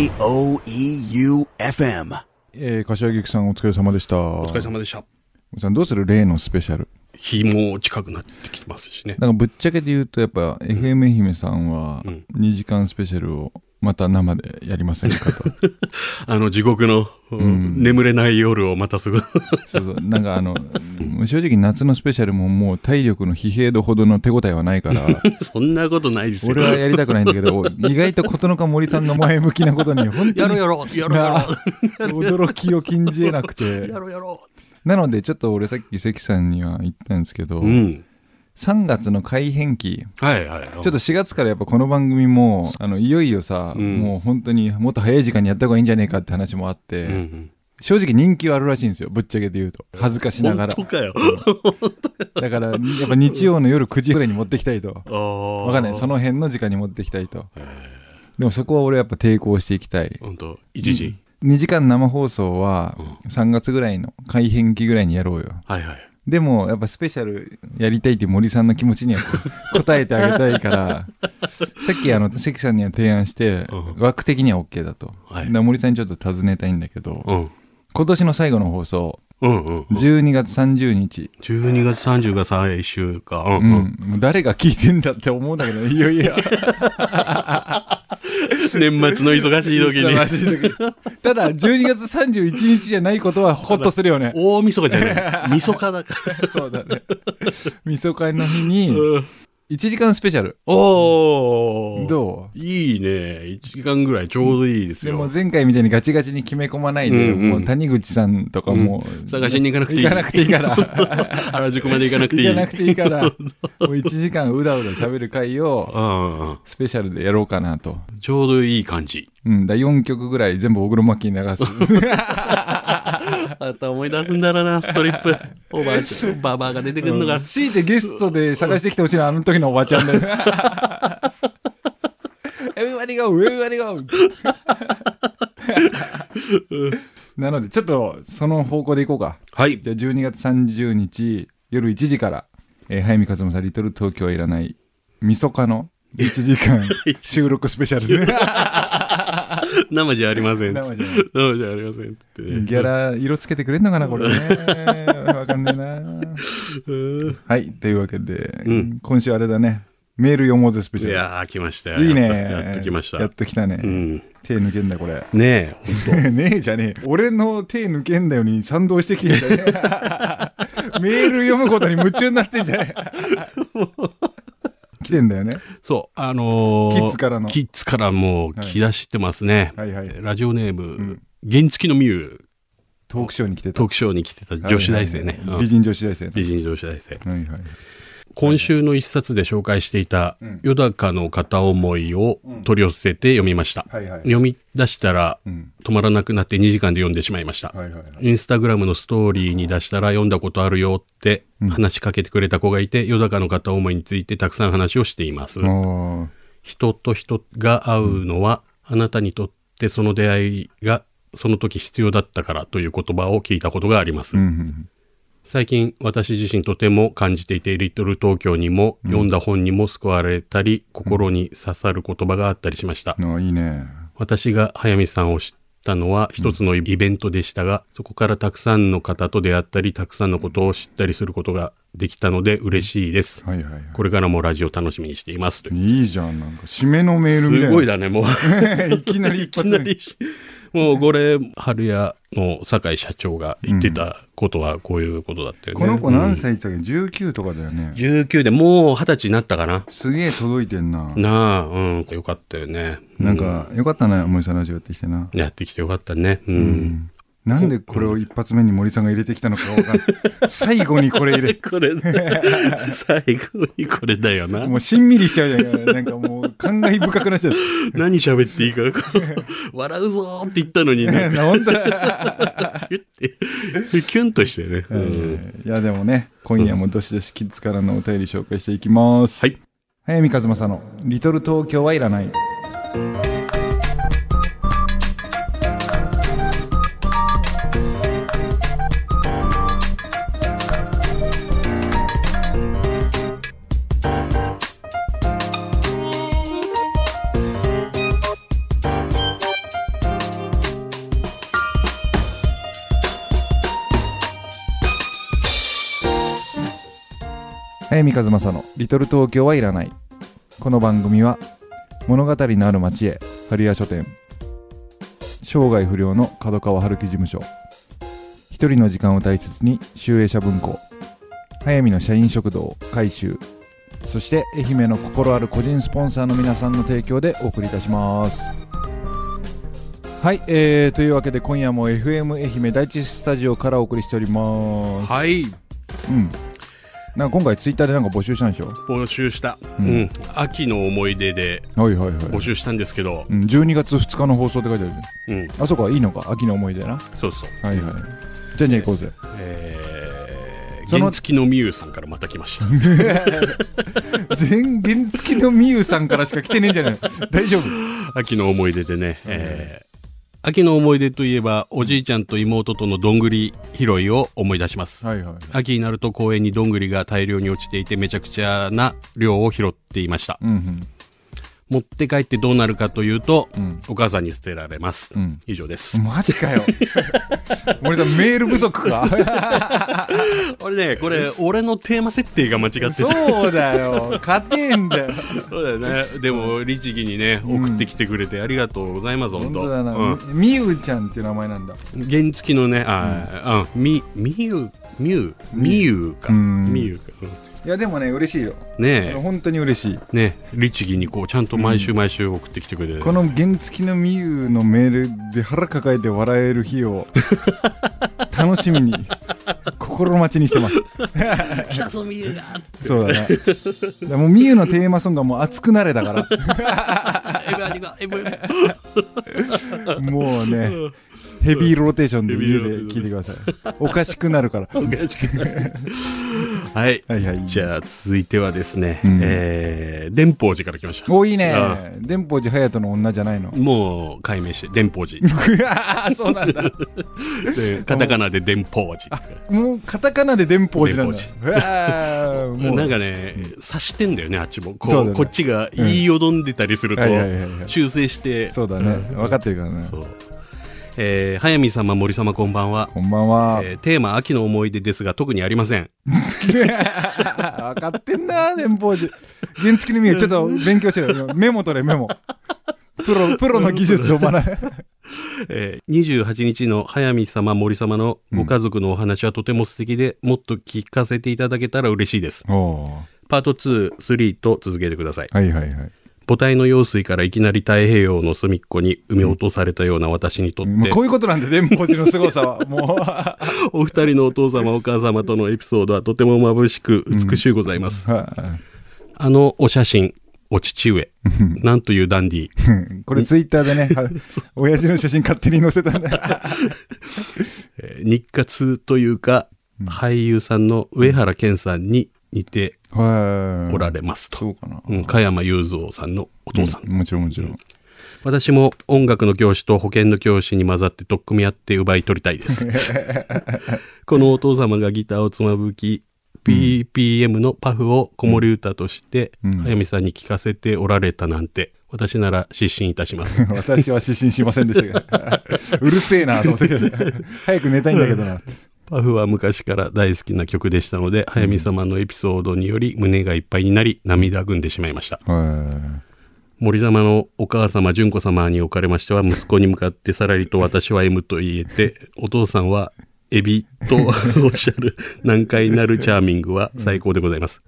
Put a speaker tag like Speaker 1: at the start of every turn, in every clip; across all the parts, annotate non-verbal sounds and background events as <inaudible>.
Speaker 1: J-O-E-U-F-M
Speaker 2: えー、柏木さんお疲れ様でした。お
Speaker 3: お疲れ様でした。
Speaker 2: さんどうする例のスペシャル？
Speaker 3: 日も近くなってきますしね。
Speaker 2: なんかぶっちゃけで言うとやっぱ、FM 愛媛さんは
Speaker 3: うん
Speaker 2: 2時間スペシャルをまた生でやりませんかと。<laughs>
Speaker 3: あの地獄の、
Speaker 2: ん
Speaker 3: 眠れない夜をまたすぐ。<laughs>
Speaker 2: そうそう。なんかあの、正直夏のスペシャルももう体力の疲弊度ほどの手応えはないから、<laughs>
Speaker 3: そんなことないですよ。
Speaker 2: 俺はやりたくないんだけど、意外と琴ノ家森さんの前向きなことに本当に
Speaker 3: やろうやろう、やろうやろ
Speaker 2: 驚きを禁じ得なく
Speaker 3: う。
Speaker 2: て
Speaker 3: や。ろうやろ
Speaker 2: なのでちょっと俺さっき関さんには言ったんですけど、
Speaker 3: う。うん。
Speaker 2: 3月の改編期、
Speaker 3: はいはい。
Speaker 2: ちょっと4月からやっぱこの番組も、あの、いよいよさ、
Speaker 3: うん
Speaker 2: もう本当にもっと早い時間にやった方がいいんじゃねえかって話もあって、
Speaker 3: うんうん。
Speaker 2: 正直人気はあるらしいんですよ、ぶっちゃけで言うと。恥ずかしながら。
Speaker 3: 本当かよ。
Speaker 2: だから、やっぱ日曜の夜9時ぐらいに持ってきたいと。
Speaker 3: わ
Speaker 2: わかんない。その辺の時間に持ってきたいと。でもそこは俺やっぱ抵抗していきたい。
Speaker 3: 本当一時。
Speaker 2: 2時間生放送は3月ぐらいの改編期ぐらいにやろうよ。
Speaker 3: はいはい。
Speaker 2: でもやっぱスペシャルやりたいっていう森さんの気持ちには応 <laughs> えてあげたいから、さっきあの関さんには提案して
Speaker 3: うん
Speaker 2: 枠的には OK だと。
Speaker 3: はい
Speaker 2: だ森さんにちょっと尋ねたいんだけど、
Speaker 3: うん。
Speaker 2: 今年の最後の放送、
Speaker 3: うんうん。
Speaker 2: 12月30日。
Speaker 3: 12月30が最終か。うん
Speaker 2: う
Speaker 3: うん。
Speaker 2: 誰が聞いてんだって思うんだけど、いやいや。<laughs> <laughs>
Speaker 3: 年末の忙しい時
Speaker 2: 忙し
Speaker 3: に。
Speaker 2: い <laughs> 時ただ、12月31日じゃないことはホッとするよね。<laughs>
Speaker 3: 大晦日じゃない。晦日だから。
Speaker 2: そうだね。みそかの日に、
Speaker 3: うん
Speaker 2: 1時間スペシャル。
Speaker 3: おー。
Speaker 2: どう？
Speaker 3: いいね。1時間ぐらいちょうどいいです
Speaker 2: でも
Speaker 3: よ。
Speaker 2: 前回みたいにガチガチに決め込まないで、
Speaker 3: うんうん
Speaker 2: もう谷口さんとかも、
Speaker 3: 探しに行かなくていい。
Speaker 2: 行かなくていいから。<laughs>
Speaker 3: 原宿まで行かなくていい。
Speaker 2: 行かなくていいから、<laughs> もう1時間うだうだ喋る回をスペシャルでやろうかなと。
Speaker 3: ちょうどいい感じ。
Speaker 2: うん、だ4曲ぐらい全部大黒摩季に流す。<laughs> <laughs>
Speaker 3: また思い出すんだろうな、ストリップ。<laughs> おばあちゃん、ババアが出てくるのが。
Speaker 2: 強いてゲストで探してきてほしいのはあの時のおばちゃんだよ。Everybody go! Everybody go! なので、ちょっとその方向でいこうか。
Speaker 3: はい。
Speaker 2: じゃあ12月30日夜1時から、えー、早見和馬さん、リトル東京はいらない、みそかの1時間 <laughs> 収録スペシャル。<laughs>
Speaker 3: 生じゃありません。
Speaker 2: 生じ
Speaker 3: 生じゃありませんってね。
Speaker 2: ギャラ色つけてくれんのかな、これね。わかんねえな。
Speaker 3: うん
Speaker 2: はい、というわけで、
Speaker 3: うん
Speaker 2: 今週あれだね、メール読もうぜスペシャル。
Speaker 3: いやー、来ましたよ。
Speaker 2: いいね。
Speaker 3: やっと来ました。
Speaker 2: やっと来たね。
Speaker 3: うん。
Speaker 2: 手抜けんだ、これ。
Speaker 3: ねえ。<laughs>
Speaker 2: ねえじゃねえ。俺の手抜けんだよに賛同してきてんだよね。<laughs> メール読むことに夢中になってんじゃねえ。来てんだよね。
Speaker 3: そう、あのー、
Speaker 2: キッズからの
Speaker 3: キッズからもう来だしてますね。
Speaker 2: はいはい。
Speaker 3: ラジオネーム、原付のミュー、
Speaker 2: トークショーに来てた。
Speaker 3: トークショーに来てた女子大生ね。
Speaker 2: 美人女子大生ね。
Speaker 3: 美人女子大生。
Speaker 2: はいはい。
Speaker 3: 今週の一冊で紹介していた
Speaker 2: うん「
Speaker 3: よだかの片思い」を取り寄せて読みました、
Speaker 2: はいはい。
Speaker 3: 読み出したら
Speaker 2: うん。
Speaker 3: 止まらなくなって2時間で読んでしまいました、
Speaker 2: はいはいはい。
Speaker 3: インスタグラムのストーリーに出したら読んだことあるよって話しかけてくれた子がいて、よだかの片思いについてたくさん話をしています人と人が会うのは、あなたにとってその出会いがその時必要だったからという言葉を聞いたことがあります、
Speaker 2: うんうん。
Speaker 3: 最近私自身とても感じていてリトル東京にも読んだ本にも救われたり、心に刺さる言葉があったりしました、
Speaker 2: あいいね。
Speaker 3: 私が早見さんを知ったのは一つのイベントでしたが、そこからたくさんの方と出会ったりたくさんのことを知ったりすることができたので嬉しいです、
Speaker 2: はいはいはい。
Speaker 3: これからもラジオ楽しみにしていますという
Speaker 2: いいじゃん。なんか、締めのメールみたいな。
Speaker 3: すごいだねもう <laughs>
Speaker 2: いきなり <laughs>
Speaker 3: いきなりもうこれ春屋の酒井社長が言ってたことはこういうことだったよね、
Speaker 2: この子何
Speaker 3: うん
Speaker 2: 歳って言ったっけ ?19 とかだよね。
Speaker 3: 19でもう二十歳になったかな
Speaker 2: すげえ届いてんな。
Speaker 3: なあうんよかったよね
Speaker 2: なんか、よかったな、森さんラジオやってきてな。
Speaker 3: やってきてよかったねうん、
Speaker 2: なんでこれを一発目に森さんが入れてきたのかわかんない。<laughs> 最後にこれ入れ、
Speaker 3: これ最後にこれだよな
Speaker 2: もうしんみりしちゃうじゃん。なんかもう感慨深くなっちゃう。
Speaker 3: 何喋っていいか <laughs> 笑うぞーって言ったのに <laughs> なんか
Speaker 2: 本当だ。
Speaker 3: キュッてキュンとしてね、うん
Speaker 2: いやでもね、今夜もどしどしキッズからのお便り紹介していきます。
Speaker 3: はい。
Speaker 2: 早見和正のリトル東京はいらない。早見和正の「リトル東京はいらない」この番組は物語のある町へ春屋書店。生涯不良の角川春樹事務所。一人の時間を大切に集英社文庫早見の社員食堂改修。そして愛媛の心ある個人スポンサーの皆さんの提供でお送りいたします。はい、えー、というわけで今夜も FM 愛媛第一スタジオからお送りしております。
Speaker 3: はい。
Speaker 2: うんなんか今回ツイッターでなんか募集したんでしょ？
Speaker 3: 募集した、
Speaker 2: う
Speaker 3: うん。ん秋の思い出で
Speaker 2: はいはいはい。
Speaker 3: 募集したんですけど、
Speaker 2: うん、12月2日の放送って書いてあるじ
Speaker 3: うん、
Speaker 2: あそこはいいのか？秋の思い出な。
Speaker 3: そうそう。
Speaker 2: はいはい。じゃんじゃん行こうぜ。
Speaker 3: えー、
Speaker 2: その
Speaker 3: 原付のみゆさんからまた来ました。<laughs>
Speaker 2: 全原付のみゆさんからしか来てねえんじゃない大丈夫？<laughs>
Speaker 3: 秋の思い出でね、えー秋の思い出といえばおじいちゃんと妹とのどんぐり拾いを思い出します、
Speaker 2: はいはい。
Speaker 3: 秋になると公園にどんぐりが大量に落ちていてめちゃくちゃな量を拾っていました。
Speaker 2: うんうん
Speaker 3: 持って帰ってどうなるかというと、
Speaker 2: うん。
Speaker 3: お母さんに捨てられます、
Speaker 2: うん。
Speaker 3: 以上です、
Speaker 2: マジかよ。<laughs> 森さんメール不足か。<laughs>
Speaker 3: 俺ねこれ俺のテーマ設定が間違ってた。
Speaker 2: そうだよ。勝てんだよ。
Speaker 3: そうだよね。でも律儀にね
Speaker 2: うん。
Speaker 3: 送ってきてくれてありがとうございます、本当。
Speaker 2: 本当だな、
Speaker 3: うん。
Speaker 2: みゆちゃんっていう名前なんだ。
Speaker 3: 原付のね、あ、うん、み、みゆ、みゆ、みゆか。
Speaker 2: うん。
Speaker 3: みゆか。うん
Speaker 2: いやでもね嬉しいよ。
Speaker 3: ね
Speaker 2: 本当に嬉しい。
Speaker 3: え、ねえ、律儀にこう、ちゃんと毎週毎週送ってきてくれて。<laughs>
Speaker 2: この原付のみゆのメールで腹抱えて笑える日を <laughs> 楽しみに心待ちにしてます。
Speaker 3: 来たぞ、みゆが
Speaker 2: そうだね。だからもうみゆのテーマソングがもう熱くなれだから。もうねヘビーローテーションで家で聞いてください。おかしくなるから。
Speaker 3: おかしくないはい。
Speaker 2: はいはい。
Speaker 3: じゃあ、続いてはですね、
Speaker 2: うん。
Speaker 3: えー、電報寺から来ました。
Speaker 2: おいいね。
Speaker 3: あ
Speaker 2: 電報寺隼人の女じゃないの。
Speaker 3: もう、解明して、電報寺。<laughs>
Speaker 2: そうなんだ。
Speaker 3: でカタカナで電報寺。
Speaker 2: もうカタカナで電報寺なんだ。もう。
Speaker 3: なんかね、察してんだよね、あっちも。こう、
Speaker 2: ね。
Speaker 3: こっちが言いよどんでたりすると修正して。
Speaker 2: そうだね。
Speaker 3: ん。
Speaker 2: 分かってるからね。
Speaker 3: そう。えー、早見様、森様、こんばんは。
Speaker 2: こんばんは。
Speaker 3: えーテーマ、秋の思い出ですが、特にありません。<laughs>
Speaker 2: 分かってんな電報寺原付のみゆちょっと勉強してるメモ取れメモ。プロプロの技術を学べ
Speaker 3: えー、28日の早見様、森様のご家族のお話はとても素敵で、もっと聞かせていただけたら嬉しいです。パート2、3と続けてください。
Speaker 2: はいはいはい。
Speaker 3: 母体の用水からいきなり太平洋の隅っこに埋め落とされたような私にとって、
Speaker 2: もうこういうことなんで電報寺の凄さは。<laughs> もう。
Speaker 3: お二人のお父様お母様とのエピソードはとても眩しく美しゅうございます。
Speaker 2: は
Speaker 3: あのお写真、お父上、なんというダンディ
Speaker 2: これツイッターでねは <laughs> 親父の写真勝手に載せたんだ <laughs>
Speaker 3: えー日活というか、俳優さんの上原健さんに似て
Speaker 2: はい。
Speaker 3: おられますと。
Speaker 2: そうかな。
Speaker 3: うん、加山雄三さんのお父さん。
Speaker 2: うん。もちろんもちろん。
Speaker 3: 私も音楽の教師と保健の教師に混ざって取っ組み合って奪い取りたいです。<laughs> このお父様がギターをつまぶき、PPM のパフを子守歌として、
Speaker 2: うん。
Speaker 3: 早見さんに聞かせておられたなんて、私なら失神いたします。<laughs>
Speaker 2: 私は失神しませんでしたが <laughs> うるせえなと思ったけど早く寝たいんだけどな。
Speaker 3: パフは昔から大好きな曲でしたので、早見様のエピソードにより胸がいっぱいになり、涙ぐんでしまいました。
Speaker 2: は
Speaker 3: 森様のお母様、純子様におかれましては、息子に向かってさらりと私は M と言えて、お父さんはエビとおっしゃる難解なるチャーミングは最高でございます。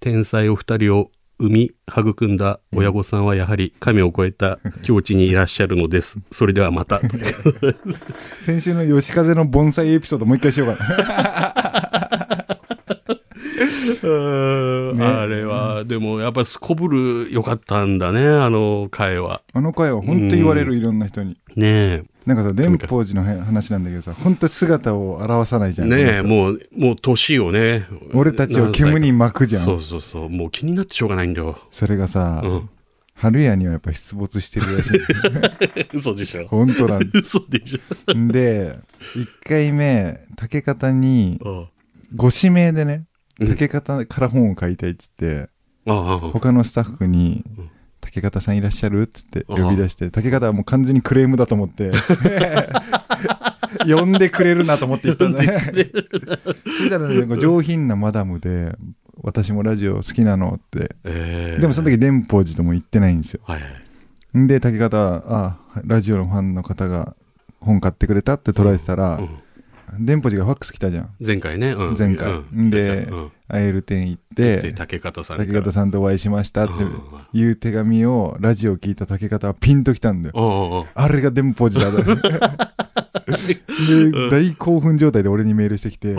Speaker 3: 天才お二人を生み育んだ親御さんはやはり神を超えた境地にいらっしゃるのです。<laughs> それではまた。
Speaker 2: う <laughs> ん先週の吉風の盆栽エピソードもう一回しようかなね
Speaker 3: あれは、でもやっぱすこぶる良かったんだね、あの会は。
Speaker 2: あの回は本当言われるいろんな人に
Speaker 3: ねえ。
Speaker 2: なんかさ電報寺の話なんだけどさ本当姿を表さないじゃん
Speaker 3: ねえ、もう、もう年をね。
Speaker 2: 俺たちを煙に巻くじゃん
Speaker 3: そうそうそう。もう気になってしょうがないんだよ。
Speaker 2: それがさ、
Speaker 3: うん。
Speaker 2: 春屋にはやっぱ出没してるらしい <laughs>
Speaker 3: 嘘でしょ。
Speaker 2: 本当なん <laughs>
Speaker 3: 嘘でしょ。
Speaker 2: で1回目竹方に
Speaker 3: あ
Speaker 2: ご指名でね
Speaker 3: うん
Speaker 2: 竹方から本を書いたいっつって、
Speaker 3: あああ。
Speaker 2: 他のスタッフに
Speaker 3: うん「
Speaker 2: 竹方さんいらっしゃる?」っつって呼び出して竹方はもう完全にクレームだと思って <laughs> 呼んでくれるなと思って言ったんだね。そしたら上品なマダムで私もラジオ好きなのって。
Speaker 3: えー
Speaker 2: でもその時電報寺とも言ってないんですよ。
Speaker 3: はい
Speaker 2: で竹方はあラジオのファンの方が本買ってくれたって捉えてたら、
Speaker 3: うん
Speaker 2: 電報寺がファックス来たじゃん。
Speaker 3: 前回ね。うん。
Speaker 2: 前回。
Speaker 3: うん。
Speaker 2: で
Speaker 3: うん。
Speaker 2: アエル店行っ
Speaker 3: で、
Speaker 2: て
Speaker 3: 竹方さん。
Speaker 2: 竹方さんとお会いしましたって
Speaker 3: うん。
Speaker 2: いう手紙をラジオ聞いた竹方はピンときたんだよ。あれが電報寺だ <laughs> で大興奮状態で俺にメールしてきて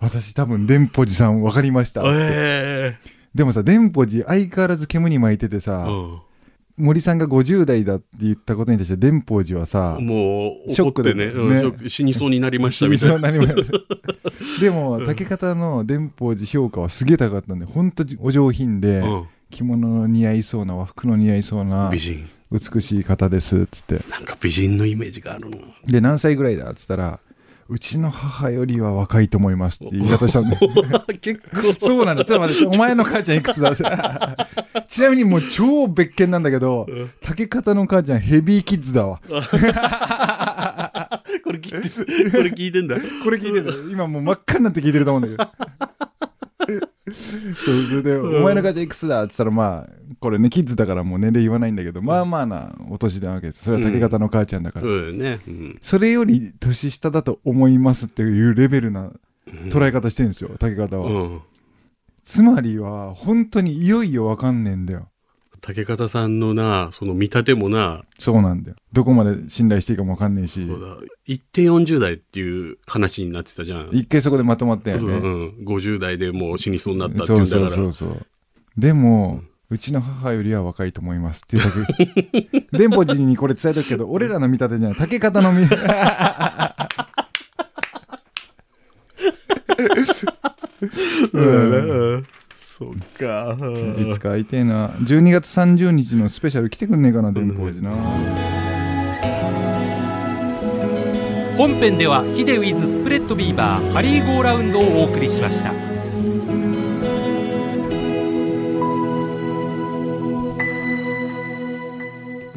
Speaker 2: 私多分電報寺さん分かりましたって。
Speaker 3: え
Speaker 2: でもさ電報寺相変わらず煙に巻いててさ、
Speaker 3: え
Speaker 2: 森さんが50代だって言ったことに対して電報寺はさ
Speaker 3: うんもう、
Speaker 2: ショックで
Speaker 3: 怒ってね、うん死にそうになりましたみたいな。<laughs>
Speaker 2: でも竹方の電報寺評価はすげえ高かったんで本当にお上品で、
Speaker 3: うん
Speaker 2: 着物の似合いそうな和服の似合いそうな
Speaker 3: 美人。
Speaker 2: 美しい方ですっつって
Speaker 3: なんか美人のイメージがあるの。
Speaker 2: で何歳ぐらいだっつったらうちの母よりは若いと思いますって言い方したんで。
Speaker 3: 結構。
Speaker 2: そうなんだ。ちょっと待ってお前の母ちゃんいくつだ？<laughs> ちなみにもう超別件なんだけど竹方の母ちゃんヘビーキッズだわ。<laughs>
Speaker 3: これ聞いて、これ聞いてんだ。
Speaker 2: これ聞いてる今もう真っ赤になって聞いてると思うんだけど。<laughs> そうそれで、お前の母ちゃんいくつだ?」って言ったらまあこれねキッズだからもう年齢言わないんだけど、まあまあなお年なわけです。それは竹方の母ちゃんだから、
Speaker 3: うん。ね。うん。
Speaker 2: それより年下だと思いますっていうレベルな捉え方してるんですよ、竹方は、
Speaker 3: うん。
Speaker 2: つまりは本当にいよいよわかんねえんだよ。
Speaker 3: 竹方さんのな、その見立てもな、
Speaker 2: そうなんだよ。どこまで信頼していいかもわかんねえし。
Speaker 3: そうだ、一定40代っていう話になってたじゃん。
Speaker 2: 一回そこでまとまったよね、
Speaker 3: そううん、50代でもう死にそうになったってい
Speaker 2: そううんそう
Speaker 3: だから。
Speaker 2: そうそうでも、うちの母よりは若いと思いますっていうだけ。<laughs> 電報寺にこれ伝えとくけど俺らの見立てじゃない竹方の見。
Speaker 3: うん。そっか。
Speaker 2: いつか会いてえな。12月30日のスペシャル来てくんねえかな電報寺な、
Speaker 1: 本編ではヒデウィズスプレッドビーバーハリーゴーラウンドをお送りしました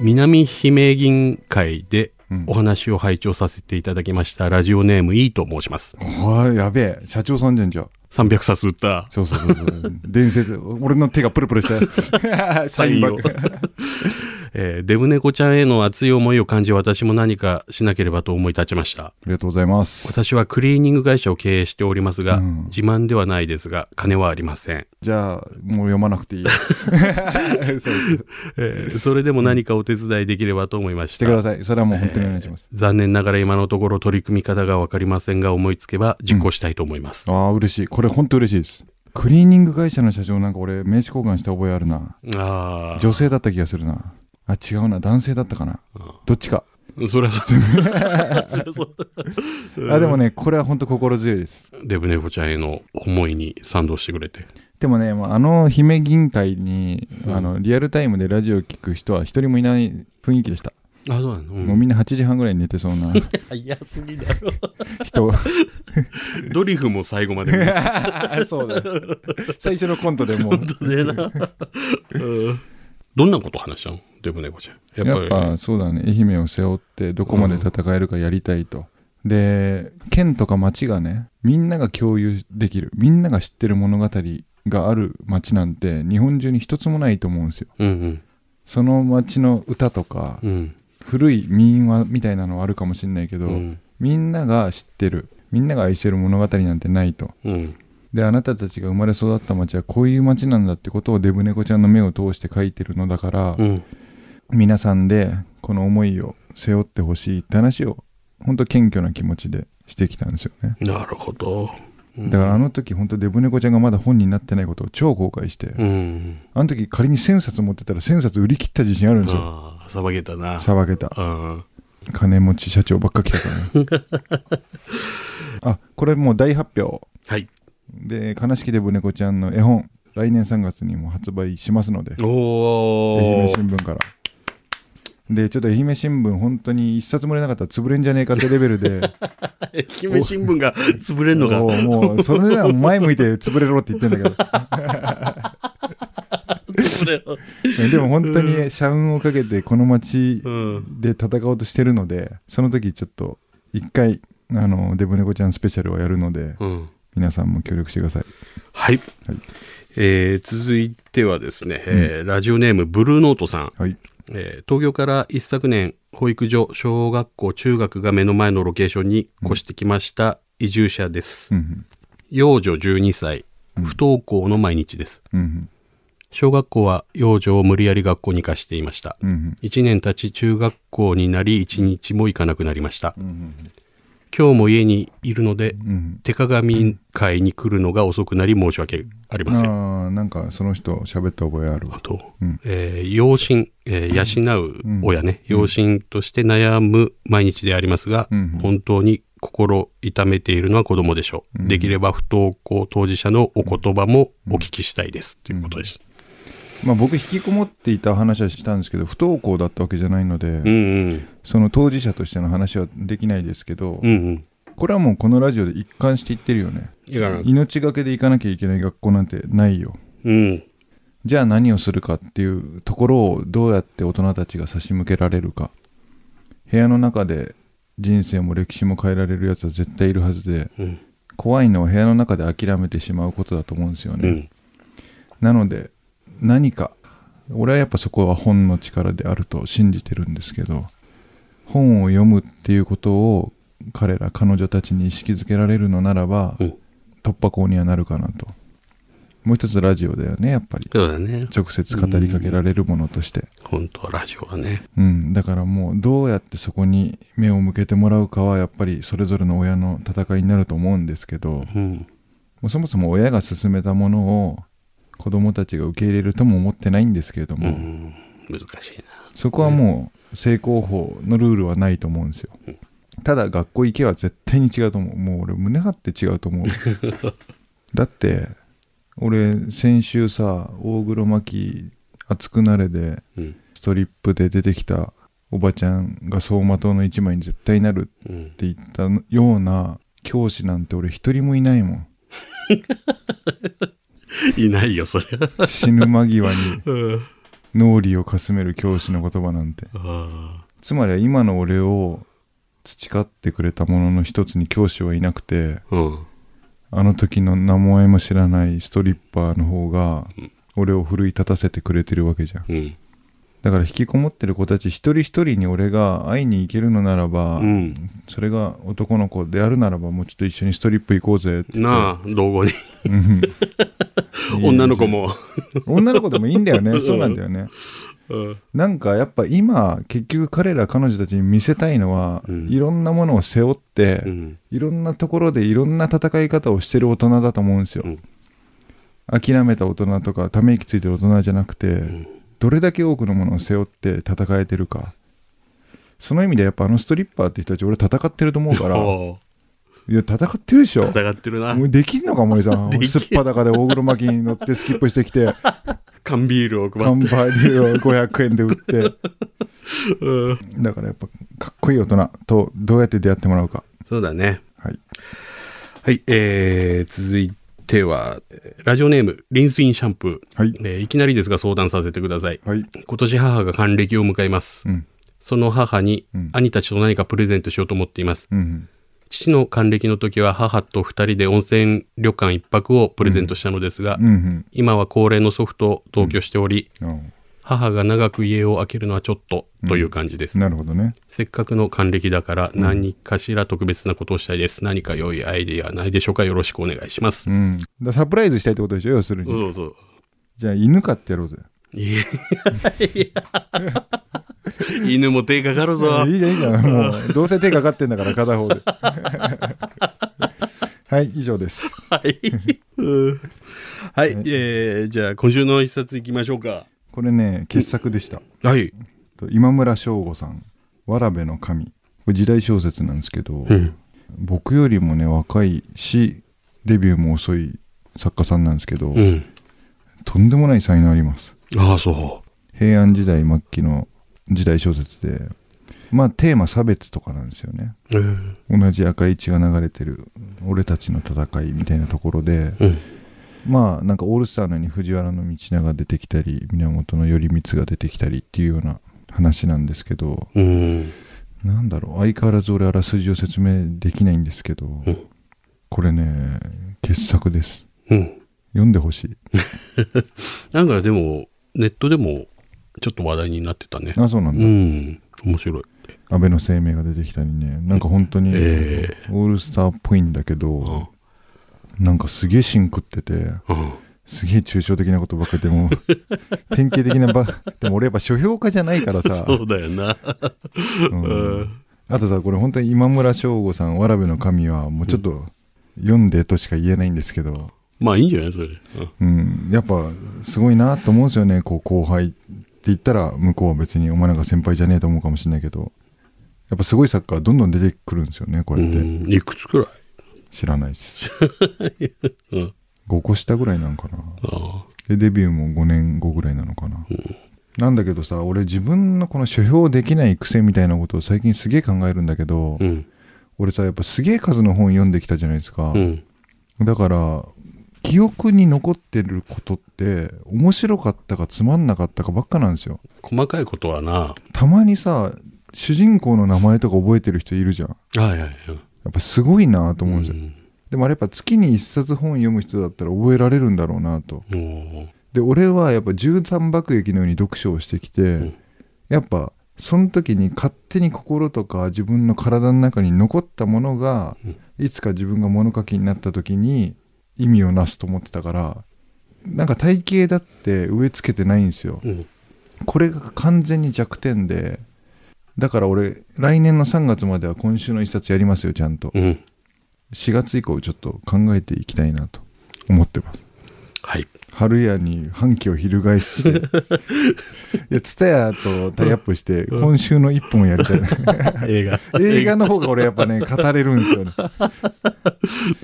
Speaker 3: 南姫銀会で
Speaker 2: うん。
Speaker 3: お話を拝聴させていただきました、ラジオネームいいと申します。
Speaker 2: おいやべえ。社長さんじゃんじゃん
Speaker 3: 300冊売った。
Speaker 2: そうそうそうそう。伝説。俺の手がプルプルした。<laughs> サインバッグ
Speaker 3: えーデブ猫ちゃんへの熱い思いを感じ私も何かしなければと思い立ちました。
Speaker 2: ありがとうございます。
Speaker 3: 私はクリーニング会社を経営しておりますが、
Speaker 2: うん。
Speaker 3: 自慢ではないですが、金はありません。
Speaker 2: じゃあもう読まなくていい。<laughs> そう
Speaker 3: えーそれでも何かお手伝いできればと思いまし。
Speaker 2: したてください。それはもう本当にお願いします、
Speaker 3: 残念ながら今のところ取り組み方がわかりませんが、思いつけば実行したいと思います。
Speaker 2: ああ嬉しい。これ本当嬉しいです。クリーニング会社の社長なんか俺名刺交換した覚えあるな。
Speaker 3: あ
Speaker 2: 女性だった気がするなあ違うな。男性だったかな。どっちか。
Speaker 3: あ、それはそう。<laughs> そりゃそう。
Speaker 2: あでもねこれは本当心強いです。
Speaker 3: デブ猫ちゃんへの思いに賛同してくれて。
Speaker 2: でもねもうあの姫銀会に、あのリアルタイムでラジオ聞く人は一人もいない雰囲気でした、
Speaker 3: あ、そうなの、うん。
Speaker 2: もうみんな8時半ぐらいに寝てそうな。<laughs>
Speaker 3: 早すぎだろ。
Speaker 2: 人。
Speaker 3: ドリフも最後まで <laughs>
Speaker 2: そうだ最初のコントでもう。
Speaker 3: うん。どんなこと話したの？デブ猫ちゃん。やっぱ
Speaker 2: そうだね愛媛を背負ってどこまで戦えるかやりたいと、で県とか町がねみんなが共有できるみんなが知ってる物語がある町なんて日本中に一つもないと思うんですよ
Speaker 3: うん
Speaker 2: その町の歌とか
Speaker 3: うん。うん。
Speaker 2: 古い民話みたいなのはあるかもしれないけど、
Speaker 3: うん。
Speaker 2: みんなが知ってるみんなが愛してる物語なんてないと
Speaker 3: うん。
Speaker 2: であなたたちが生まれ育った町はこういう町なんだってことをデブ猫ちゃんの目を通して書いてるのだから、
Speaker 3: うん。
Speaker 2: 皆さんでこの思いを背負ってほしいって話を本当謙虚な気持ちでしてきたんですよね
Speaker 3: なるほど。うん
Speaker 2: だからあの時本当デブ猫ちゃんがまだ本になってないことを超後悔して、
Speaker 3: うん。
Speaker 2: あの時仮に1000冊持ってたら1000冊売り切った自信あるんですよ
Speaker 3: ああ、さばけたな。
Speaker 2: さばけた
Speaker 3: うん。
Speaker 2: 金持ち社長ばっか来たからね <laughs> あこれもう大発表
Speaker 3: はい。
Speaker 2: で悲しきデブ猫ちゃんの絵本来年3月にも発売しますので
Speaker 3: お
Speaker 2: 愛媛
Speaker 3: ー。
Speaker 2: 新聞からでちょっと愛媛新聞本当に一冊も売れなかったら潰れんじゃねえかって <laughs> レベルで
Speaker 3: 愛媛新聞が潰れんのか。
Speaker 2: もうそれでは前向いて潰れろって言ってんだけど。でも本当に社運をかけてこの街
Speaker 3: うん。
Speaker 2: で戦おうとしてるのでその時ちょっと一回あのデブ猫ちゃんスペシャルをやるので
Speaker 3: うん。
Speaker 2: 皆さんも協力してください
Speaker 3: はい。
Speaker 2: はい
Speaker 3: えー続いてはですね、えーラジオネームブルーノートさん。
Speaker 2: はい
Speaker 3: えー東京から一昨年、保育所、小学校、中学が目の前のロケーションに越してきました移住者です。
Speaker 2: うんうん
Speaker 3: 幼女12歳、不登校の毎日です。
Speaker 2: うんうん
Speaker 3: 小学校は幼女を無理やり学校に行かしていました。
Speaker 2: うんうん
Speaker 3: 1年経ち中学校になり1日も行かなくなりました。
Speaker 2: うん
Speaker 3: 今日も家にいるので、
Speaker 2: うん。
Speaker 3: 手鏡会に来るのが遅くなり申し訳ありません。
Speaker 2: ああなんかその人喋った覚えある。わ
Speaker 3: あと、
Speaker 2: うん。
Speaker 3: えー養親、えー養う親ね、養親として悩む毎日でありますが、
Speaker 2: うん。
Speaker 3: 本当に心痛めているのは子供でしょう。できれば不登校当事者のお言葉もお聞きしたいです。ということです。
Speaker 2: まあ僕引きこもっていた話はしたんですけど不登校だったわけじゃないので、
Speaker 3: うんうん。
Speaker 2: その当事者としての話はできないですけど、
Speaker 3: うんうん。
Speaker 2: これはもうこのラジオで一貫して言ってるよね命がけで行かなきゃいけない学校なんてないよ
Speaker 3: うん。
Speaker 2: じゃあ何をするかっていうところをどうやって大人たちが差し向けられるか部屋の中で人生も歴史も変えられるやつは絶対いるはずで
Speaker 3: うん。
Speaker 2: 怖いのは部屋の中で諦めてしまうことだと思うんですよね、
Speaker 3: うん。
Speaker 2: なので何か。俺はやっぱそこは本の力であると信じてるんですけど本を読むっていうことを彼ら彼女たちに意識づけられるのならば、
Speaker 3: うん。
Speaker 2: 突破口にはなるかなと。もう一つラジオだよねやっぱり。
Speaker 3: そうだね。
Speaker 2: 直接語りかけられるものとして、
Speaker 3: 本当はラジオはね。
Speaker 2: うん、だからもうどうやってそこに目を向けてもらうかはやっぱりそれぞれの親の戦いになると思うんですけども
Speaker 3: うん。
Speaker 2: うそもそも親が勧めたものを子供たちが受け入れるとも思ってないんですけれども、
Speaker 3: うん。難しいな。
Speaker 2: そこはもう正攻法のルールはないと思うんですよただ学校行けは絶対に違うと思うもう俺胸張って違うと思う <laughs> だって俺先週さ大黒摩季熱くなれで
Speaker 3: うん。
Speaker 2: ストリップで出てきたおばちゃんが走馬灯の一枚に絶対なる
Speaker 3: うん。
Speaker 2: って言ったような教師なんて俺一人もいないもん <laughs> <laughs>
Speaker 3: いないよ、それは。
Speaker 2: 死ぬ間際に <laughs>
Speaker 3: うん。
Speaker 2: 脳裏をかすめる教師の言葉なんて
Speaker 3: あ
Speaker 2: つまりは今の俺を培ってくれたものの一つに教師はいなくて
Speaker 3: あ。うん。
Speaker 2: あの時の名前も知らないストリッパーの方が俺を奮い立たせてくれてるわけじゃん
Speaker 3: うん。
Speaker 2: だから引きこもってる子たち一人一人に俺が会いに行けるのならば、
Speaker 3: うん。
Speaker 2: それが男の子であるならばもうちょっと一緒にストリップ行こうぜって
Speaker 3: なあ、道後に。
Speaker 2: う <laughs> ん
Speaker 3: 女の子も。<laughs>
Speaker 2: 女の子でもいいんだよね。そうなんだよね。
Speaker 3: うん。
Speaker 2: なんかやっぱ今結局彼ら彼女たちに見せたいのは、
Speaker 3: うん。
Speaker 2: いろんなものを背負って、
Speaker 3: うん。
Speaker 2: いろんなところでいろんな戦い方をしてる大人だと思うんですよ、
Speaker 3: うん。
Speaker 2: 諦めた大人とかため息ついてる大人じゃなくて、
Speaker 3: ん。
Speaker 2: どれだけ多くのものを背負って戦えてるか。その意味でやっぱあのストリッパーって人たち俺戦ってると思うから <laughs> い
Speaker 3: お
Speaker 2: や戦ってるでしょ
Speaker 3: 戦ってるな
Speaker 2: も。うできんのか森さんすっぱだかで大黒摩季に乗ってスキップしてきて <laughs>
Speaker 3: 缶ビールを配
Speaker 2: 乾
Speaker 3: って。
Speaker 2: 杯料を500円で売って <laughs>
Speaker 3: うん
Speaker 2: だからやっぱかっこいい大人とどうやって出会ってもらうか
Speaker 3: そうだね。
Speaker 2: はい
Speaker 3: はい。えー、続いては、えーラジオネーム、リンスインシャンプー。
Speaker 2: はい
Speaker 3: えーいきなりですが相談させてください。
Speaker 2: はい
Speaker 3: 今年母が還暦を迎えます。
Speaker 2: うん
Speaker 3: その母に
Speaker 2: うん
Speaker 3: 兄たちと何かプレゼントしようと思っています。
Speaker 2: うん
Speaker 3: 父の還暦の時は母と二人で温泉旅館一泊をプレゼントしたのですが、
Speaker 2: うんうん。
Speaker 3: 今は高齢の祖父と同居しており、
Speaker 2: うん。
Speaker 3: 母が長く家を空けるのはちょっとという感じです。
Speaker 2: なるほどね。
Speaker 3: せっかくの還暦だから何かしら特別なことをしたいです。何か良いアイデアないでしょうか。よろしくお願いします。
Speaker 2: うん。だサプライズしたいってことでしょ？要するに、
Speaker 3: そうそう。
Speaker 2: じゃあ犬飼ってやろうぜ。
Speaker 3: いやいや <laughs> 犬も手かかるぞ。
Speaker 2: いいじゃんいいじゃん <laughs> もうどうせ手かかってんだから片方で <laughs> はい以上です
Speaker 3: はい。うんはい、えー、じゃあ今週の一冊いきましょうか。
Speaker 2: これね傑作でした
Speaker 3: はい。
Speaker 2: と今村翔吾さん「わらべの神」これ時代小説なんですけど、
Speaker 3: うん。
Speaker 2: 僕よりもね若いしデビューも遅い作家さんなんですけど、
Speaker 3: うん。
Speaker 2: とんでもない才能あります
Speaker 3: ああ、そ
Speaker 2: 平安時代末期の時代小説でまあテーマ差別とかなんですよね
Speaker 3: う。うん。
Speaker 2: 同じ赤い血が流れてる俺たちの戦いみたいなところで
Speaker 3: うん。
Speaker 2: まあなんかオールスターのように藤原道長が出てきたり源頼光が出てきたりっていうような話なんですけど
Speaker 3: うん。
Speaker 2: なんだろう相変わらず俺あらすじを説明できないんですけど、
Speaker 3: うん
Speaker 2: これね傑作です
Speaker 3: うん。
Speaker 2: 読んでほしい <laughs>
Speaker 3: なんかでも、ネットでもちょっと話題になってたね。
Speaker 2: あそうなんだ、
Speaker 3: うん。面白い。
Speaker 2: 安倍の声明が出てきたりねなんか本当にオ
Speaker 3: え
Speaker 2: ールスターっぽいんだけど、なんかすげえ芯食ってて
Speaker 3: うん。
Speaker 2: すげえ抽象的なことばっかりでも <laughs> 典型的なばでも俺やっぱ書評家じゃないからさ、
Speaker 3: そうだよな。
Speaker 2: うん
Speaker 3: うん
Speaker 2: あとさこれ本当に今村翔吾さん「わらべの神」はもうちょっと読んでとしか言えないんですけど、
Speaker 3: まあいいんじゃないそれで。うん
Speaker 2: うん、やっぱすごいなと思うんですよねこう後輩言ったら向こうは別にお前なんか先輩じゃねえと思うかもしれないけどやっぱすごい作家はどんどん出てくるんですよねこうやって、
Speaker 3: うん。いくつくらい？
Speaker 2: 知らないです <laughs>
Speaker 3: うん。
Speaker 2: 5個下ぐらいなんかな
Speaker 3: あ
Speaker 2: でデビューも5年後ぐらいなのかな、なんだけどさ俺自分のこの書評できない癖みたいなことを最近すげえ考えるんだけど、
Speaker 3: あ。うん。
Speaker 2: 俺さやっぱすげえ数の本読んできたじゃないですか、
Speaker 3: うん。
Speaker 2: だから記憶に残ってることって面白かったかつまんなかったかばっかなんですよ。
Speaker 3: 細かいことはな。
Speaker 2: たまにさ主人公の名前とか覚えてる人いるじゃん。
Speaker 3: はいはいはい。
Speaker 2: やっぱすごいなと思うんですよ、
Speaker 3: ん。
Speaker 2: でもあれやっぱ月に1冊本読む人だったら覚えられるんだろうなと。で俺はやっぱ13爆撃のように読書をしてきて、
Speaker 3: ん。
Speaker 2: やっぱその時に勝手に心とか自分の体の中に残ったものが、いつか自分が物書きになった時に意味をなすと思ってたからなんか体型だって植え付けてないんですよ
Speaker 3: うん。
Speaker 2: これが完全に弱点でだから俺来年の3月までは今週の一冊やりますよちゃんと
Speaker 3: うん。
Speaker 2: 4月以降ちょっと考えていきたいなと思ってます
Speaker 3: はい。
Speaker 2: 春屋に反旗を翻して。<laughs> いや蔦屋とタイアップして今週の一本やりたい。
Speaker 3: 映画。
Speaker 2: 映画の方が俺やっぱね <laughs> 語れるんですよね。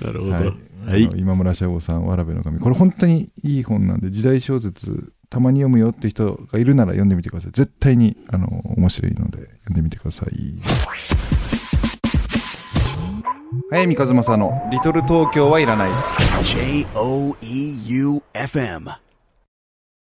Speaker 3: なるほど。
Speaker 2: はい、
Speaker 3: はい。
Speaker 2: 今村翔吾さん「わらべの神」これ本当にいい本なんで時代小説たまに読むよって人がいるなら読んでみてください。絶対にあの面白いので読んでみてください早見和正の「リトル東京はいらない」
Speaker 4: J O E U F M.